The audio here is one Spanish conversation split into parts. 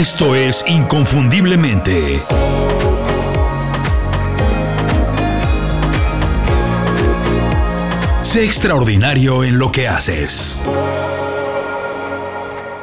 Esto es Inconfundiblemente. Sé extraordinario en lo que haces.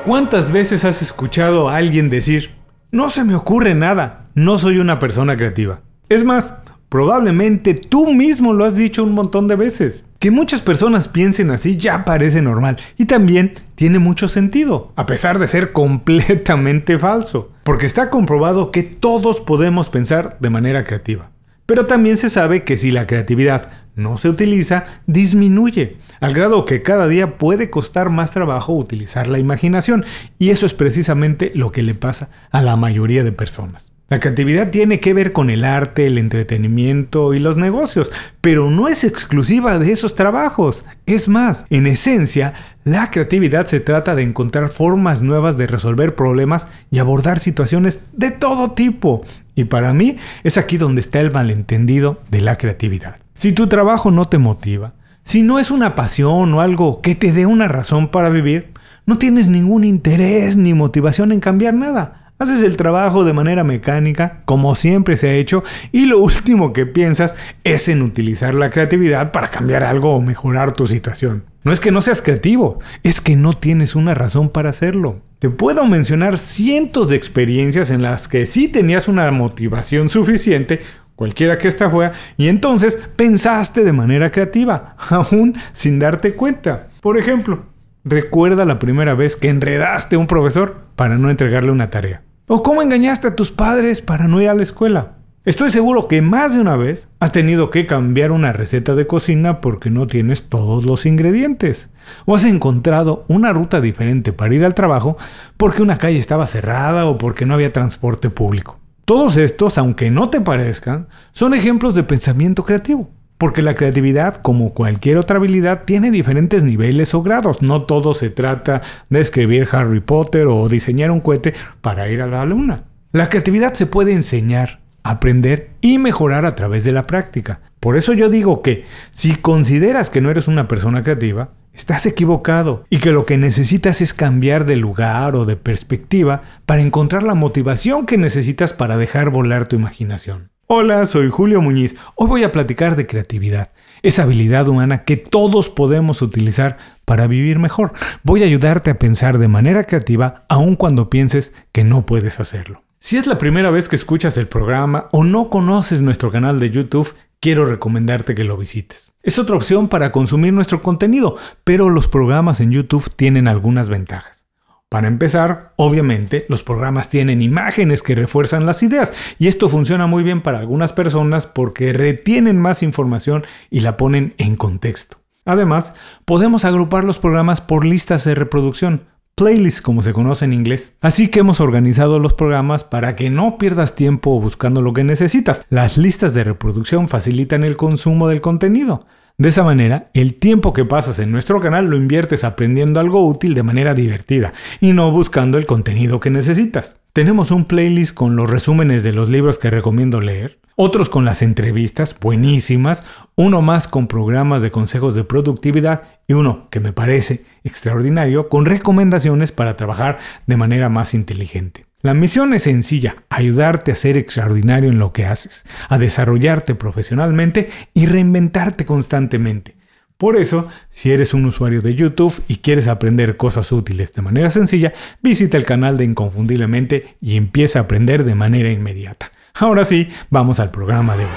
¿Cuántas veces has escuchado a alguien decir, no se me ocurre nada, no soy una persona creativa? Es más, probablemente tú mismo lo has dicho un montón de veces. Que muchas personas piensen así ya parece normal y también tiene mucho sentido, a pesar de ser completamente falso, porque está comprobado que todos podemos pensar de manera creativa. Pero también se sabe que si la creatividad no se utiliza, disminuye, al grado que cada día puede costar más trabajo utilizar la imaginación, y eso es precisamente lo que le pasa a la mayoría de personas. La creatividad tiene que ver con el arte, el entretenimiento y los negocios, pero no es exclusiva de esos trabajos. Es más, en esencia, la creatividad se trata de encontrar formas nuevas de resolver problemas y abordar situaciones de todo tipo. Y para mí es aquí donde está el malentendido de la creatividad. Si tu trabajo no te motiva, si no es una pasión o algo que te dé una razón para vivir, no tienes ningún interés ni motivación en cambiar nada. Haces el trabajo de manera mecánica, como siempre se ha hecho, y lo último que piensas es en utilizar la creatividad para cambiar algo o mejorar tu situación. No es que no seas creativo, es que no tienes una razón para hacerlo. Te puedo mencionar cientos de experiencias en las que sí tenías una motivación suficiente, cualquiera que esta fuera, y entonces pensaste de manera creativa, aún sin darte cuenta. Por ejemplo, recuerda la primera vez que enredaste a un profesor para no entregarle una tarea. ¿O cómo engañaste a tus padres para no ir a la escuela? Estoy seguro que más de una vez has tenido que cambiar una receta de cocina porque no tienes todos los ingredientes. O has encontrado una ruta diferente para ir al trabajo porque una calle estaba cerrada o porque no había transporte público. Todos estos, aunque no te parezcan, son ejemplos de pensamiento creativo. Porque la creatividad, como cualquier otra habilidad, tiene diferentes niveles o grados. No todo se trata de escribir Harry Potter o diseñar un cohete para ir a la luna. La creatividad se puede enseñar, aprender y mejorar a través de la práctica. Por eso yo digo que si consideras que no eres una persona creativa, estás equivocado y que lo que necesitas es cambiar de lugar o de perspectiva para encontrar la motivación que necesitas para dejar volar tu imaginación. Hola, soy Julio Muñiz. Hoy voy a platicar de creatividad, esa habilidad humana que todos podemos utilizar para vivir mejor. Voy a ayudarte a pensar de manera creativa aun cuando pienses que no puedes hacerlo. Si es la primera vez que escuchas el programa o no conoces nuestro canal de YouTube, quiero recomendarte que lo visites. Es otra opción para consumir nuestro contenido, pero los programas en YouTube tienen algunas ventajas. Para empezar, obviamente, los programas tienen imágenes que refuerzan las ideas y esto funciona muy bien para algunas personas porque retienen más información y la ponen en contexto. Además, podemos agrupar los programas por listas de reproducción, playlists como se conoce en inglés. Así que hemos organizado los programas para que no pierdas tiempo buscando lo que necesitas. Las listas de reproducción facilitan el consumo del contenido. De esa manera, el tiempo que pasas en nuestro canal lo inviertes aprendiendo algo útil de manera divertida y no buscando el contenido que necesitas. Tenemos un playlist con los resúmenes de los libros que recomiendo leer, otros con las entrevistas buenísimas, uno más con programas de consejos de productividad y uno que me parece extraordinario con recomendaciones para trabajar de manera más inteligente. La misión es sencilla, ayudarte a ser extraordinario en lo que haces, a desarrollarte profesionalmente y reinventarte constantemente. Por eso, si eres un usuario de YouTube y quieres aprender cosas útiles de manera sencilla, visita el canal de Inconfundiblemente y empieza a aprender de manera inmediata. Ahora sí, vamos al programa de hoy.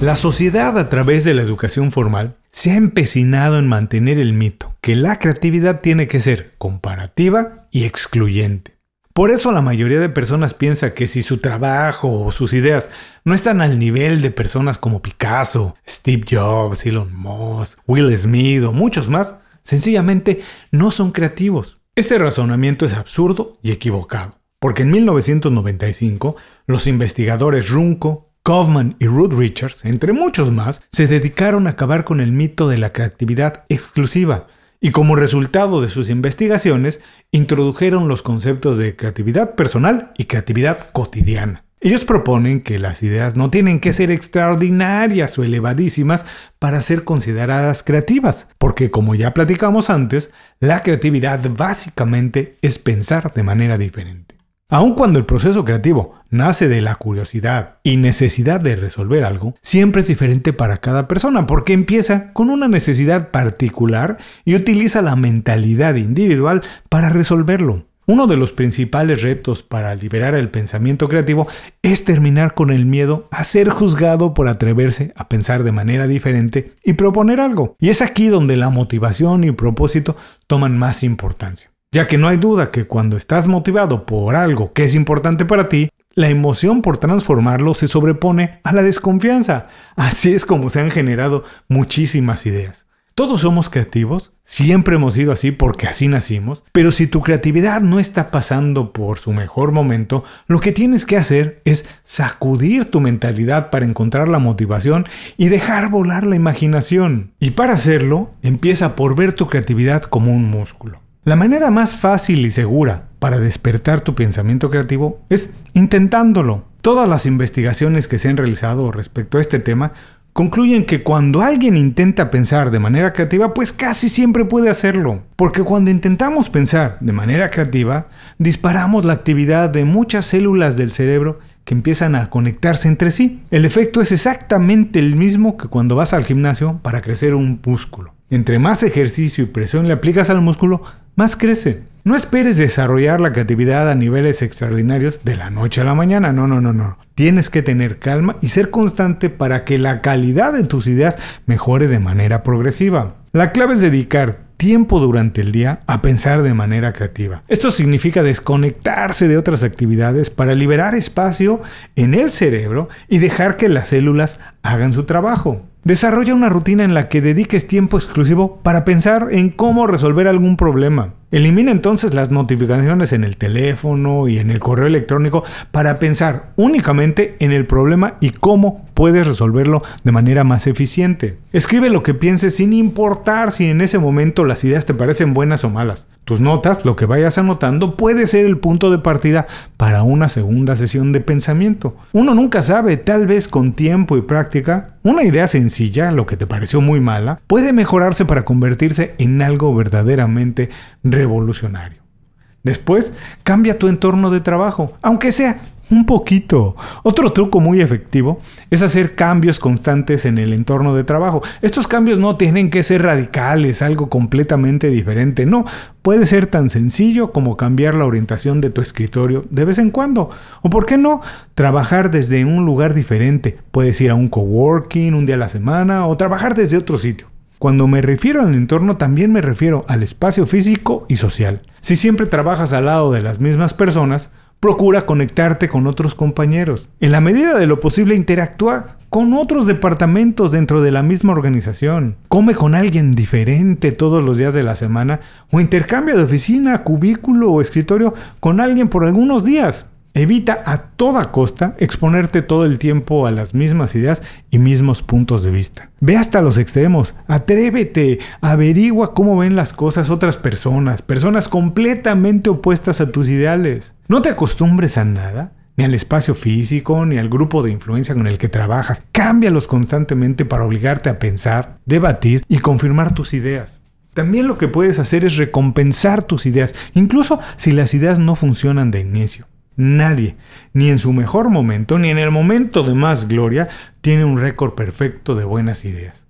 La sociedad a través de la educación formal se ha empecinado en mantener el mito que la creatividad tiene que ser comparativa y excluyente. Por eso la mayoría de personas piensa que si su trabajo o sus ideas no están al nivel de personas como Picasso, Steve Jobs, Elon Musk, Will Smith o muchos más, sencillamente no son creativos. Este razonamiento es absurdo y equivocado, porque en 1995 los investigadores Runco, Kaufman y Ruth Richards, entre muchos más, se dedicaron a acabar con el mito de la creatividad exclusiva y como resultado de sus investigaciones introdujeron los conceptos de creatividad personal y creatividad cotidiana. Ellos proponen que las ideas no tienen que ser extraordinarias o elevadísimas para ser consideradas creativas, porque como ya platicamos antes, la creatividad básicamente es pensar de manera diferente. Aun cuando el proceso creativo nace de la curiosidad y necesidad de resolver algo, siempre es diferente para cada persona porque empieza con una necesidad particular y utiliza la mentalidad individual para resolverlo. Uno de los principales retos para liberar el pensamiento creativo es terminar con el miedo a ser juzgado por atreverse a pensar de manera diferente y proponer algo. Y es aquí donde la motivación y propósito toman más importancia. Ya que no hay duda que cuando estás motivado por algo que es importante para ti, la emoción por transformarlo se sobrepone a la desconfianza. Así es como se han generado muchísimas ideas. Todos somos creativos, siempre hemos sido así porque así nacimos, pero si tu creatividad no está pasando por su mejor momento, lo que tienes que hacer es sacudir tu mentalidad para encontrar la motivación y dejar volar la imaginación. Y para hacerlo, empieza por ver tu creatividad como un músculo. La manera más fácil y segura para despertar tu pensamiento creativo es intentándolo. Todas las investigaciones que se han realizado respecto a este tema concluyen que cuando alguien intenta pensar de manera creativa, pues casi siempre puede hacerlo. Porque cuando intentamos pensar de manera creativa, disparamos la actividad de muchas células del cerebro que empiezan a conectarse entre sí. El efecto es exactamente el mismo que cuando vas al gimnasio para crecer un músculo. Entre más ejercicio y presión le aplicas al músculo, más crece. No esperes desarrollar la creatividad a niveles extraordinarios de la noche a la mañana, no, no, no, no. Tienes que tener calma y ser constante para que la calidad de tus ideas mejore de manera progresiva. La clave es dedicar tiempo durante el día a pensar de manera creativa. Esto significa desconectarse de otras actividades para liberar espacio en el cerebro y dejar que las células hagan su trabajo. Desarrolla una rutina en la que dediques tiempo exclusivo para pensar en cómo resolver algún problema. Elimina entonces las notificaciones en el teléfono y en el correo electrónico para pensar únicamente en el problema y cómo puedes resolverlo de manera más eficiente. Escribe lo que pienses sin importar si en ese momento las ideas te parecen buenas o malas. Tus notas, lo que vayas anotando, puede ser el punto de partida para una segunda sesión de pensamiento. Uno nunca sabe, tal vez con tiempo y práctica, una idea sencilla, lo que te pareció muy mala, puede mejorarse para convertirse en algo verdaderamente revolucionario. Después, cambia tu entorno de trabajo, aunque sea un poquito. Otro truco muy efectivo es hacer cambios constantes en el entorno de trabajo. Estos cambios no tienen que ser radicales, algo completamente diferente. No, puede ser tan sencillo como cambiar la orientación de tu escritorio de vez en cuando. O por qué no, trabajar desde un lugar diferente. Puedes ir a un coworking un día a la semana o trabajar desde otro sitio. Cuando me refiero al entorno también me refiero al espacio físico y social. Si siempre trabajas al lado de las mismas personas, procura conectarte con otros compañeros. En la medida de lo posible interactúa con otros departamentos dentro de la misma organización. Come con alguien diferente todos los días de la semana o intercambia de oficina, cubículo o escritorio con alguien por algunos días. Evita a toda costa exponerte todo el tiempo a las mismas ideas y mismos puntos de vista. Ve hasta los extremos, atrévete, averigua cómo ven las cosas otras personas, personas completamente opuestas a tus ideales. No te acostumbres a nada, ni al espacio físico, ni al grupo de influencia con el que trabajas. Cámbialos constantemente para obligarte a pensar, debatir y confirmar tus ideas. También lo que puedes hacer es recompensar tus ideas, incluso si las ideas no funcionan de inicio. Nadie, ni en su mejor momento, ni en el momento de más gloria, tiene un récord perfecto de buenas ideas.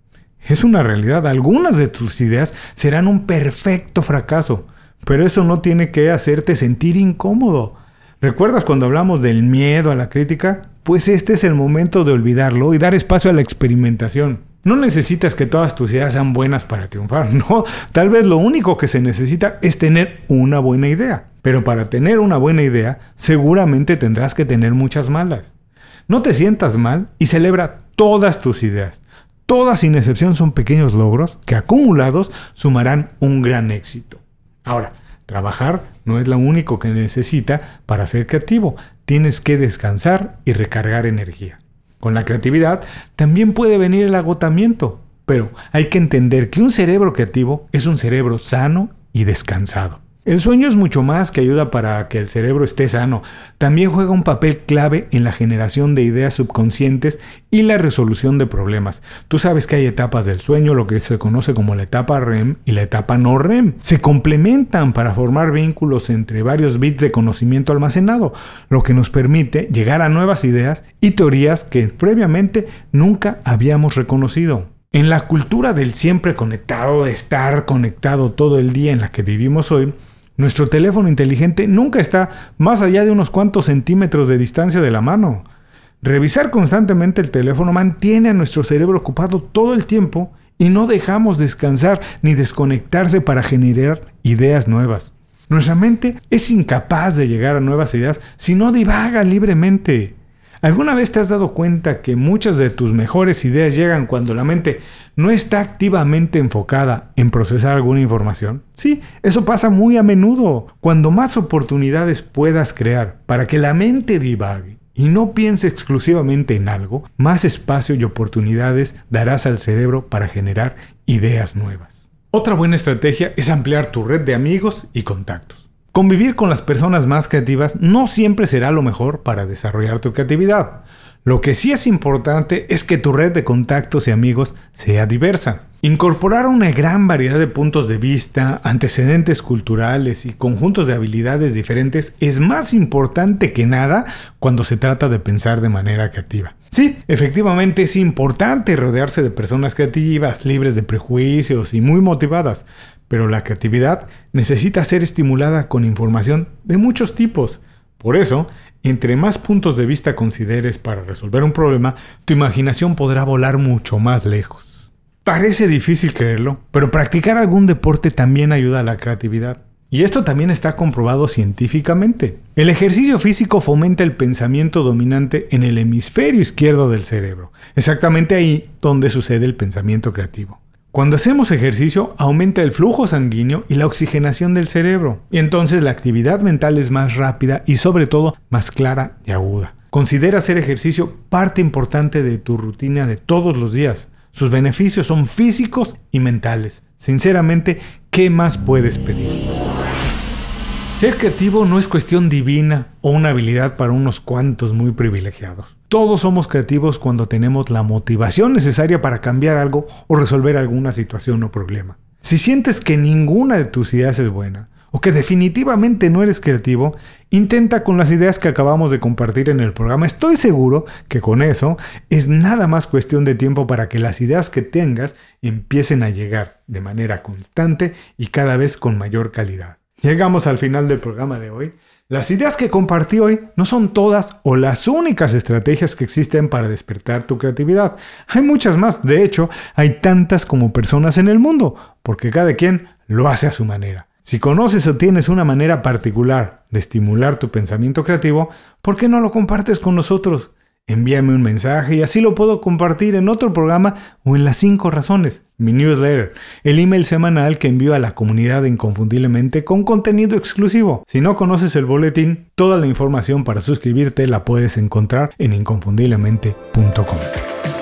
Es una realidad, algunas de tus ideas serán un perfecto fracaso, pero eso no tiene que hacerte sentir incómodo. ¿Recuerdas cuando hablamos del miedo a la crítica? Pues este es el momento de olvidarlo y dar espacio a la experimentación. No necesitas que todas tus ideas sean buenas para triunfar, no. Tal vez lo único que se necesita es tener una buena idea. Pero para tener una buena idea, seguramente tendrás que tener muchas malas. No te sientas mal y celebra todas tus ideas. Todas sin excepción son pequeños logros que acumulados sumarán un gran éxito. Ahora, trabajar no es lo único que necesita para ser creativo. Tienes que descansar y recargar energía. Con la creatividad también puede venir el agotamiento, pero hay que entender que un cerebro creativo es un cerebro sano y descansado. El sueño es mucho más que ayuda para que el cerebro esté sano. También juega un papel clave en la generación de ideas subconscientes y la resolución de problemas. Tú sabes que hay etapas del sueño, lo que se conoce como la etapa REM y la etapa no REM. Se complementan para formar vínculos entre varios bits de conocimiento almacenado, lo que nos permite llegar a nuevas ideas y teorías que previamente nunca habíamos reconocido. En la cultura del siempre conectado, de estar conectado todo el día en la que vivimos hoy, nuestro teléfono inteligente nunca está más allá de unos cuantos centímetros de distancia de la mano. Revisar constantemente el teléfono mantiene a nuestro cerebro ocupado todo el tiempo y no dejamos descansar ni desconectarse para generar ideas nuevas. Nuestra mente es incapaz de llegar a nuevas ideas si no divaga libremente. ¿Alguna vez te has dado cuenta que muchas de tus mejores ideas llegan cuando la mente no está activamente enfocada en procesar alguna información? Sí, eso pasa muy a menudo. Cuando más oportunidades puedas crear para que la mente divague y no piense exclusivamente en algo, más espacio y oportunidades darás al cerebro para generar ideas nuevas. Otra buena estrategia es ampliar tu red de amigos y contactos. Convivir con las personas más creativas no siempre será lo mejor para desarrollar tu creatividad. Lo que sí es importante es que tu red de contactos y amigos sea diversa. Incorporar una gran variedad de puntos de vista, antecedentes culturales y conjuntos de habilidades diferentes es más importante que nada cuando se trata de pensar de manera creativa. Sí, efectivamente es importante rodearse de personas creativas, libres de prejuicios y muy motivadas, pero la creatividad necesita ser estimulada con información de muchos tipos. Por eso, entre más puntos de vista consideres para resolver un problema, tu imaginación podrá volar mucho más lejos. Parece difícil creerlo, pero practicar algún deporte también ayuda a la creatividad. Y esto también está comprobado científicamente. El ejercicio físico fomenta el pensamiento dominante en el hemisferio izquierdo del cerebro, exactamente ahí donde sucede el pensamiento creativo. Cuando hacemos ejercicio aumenta el flujo sanguíneo y la oxigenación del cerebro, y entonces la actividad mental es más rápida y sobre todo más clara y aguda. Considera hacer ejercicio parte importante de tu rutina de todos los días. Sus beneficios son físicos y mentales. Sinceramente, ¿qué más puedes pedir? Ser creativo no es cuestión divina o una habilidad para unos cuantos muy privilegiados. Todos somos creativos cuando tenemos la motivación necesaria para cambiar algo o resolver alguna situación o problema. Si sientes que ninguna de tus ideas es buena o que definitivamente no eres creativo, intenta con las ideas que acabamos de compartir en el programa. Estoy seguro que con eso es nada más cuestión de tiempo para que las ideas que tengas empiecen a llegar de manera constante y cada vez con mayor calidad. Llegamos al final del programa de hoy. Las ideas que compartí hoy no son todas o las únicas estrategias que existen para despertar tu creatividad. Hay muchas más, de hecho, hay tantas como personas en el mundo, porque cada quien lo hace a su manera. Si conoces o tienes una manera particular de estimular tu pensamiento creativo, ¿por qué no lo compartes con nosotros? Envíame un mensaje y así lo puedo compartir en otro programa o en las 5 razones, mi newsletter, el email semanal que envío a la comunidad Inconfundiblemente con contenido exclusivo. Si no conoces el boletín, toda la información para suscribirte la puedes encontrar en inconfundiblemente.com.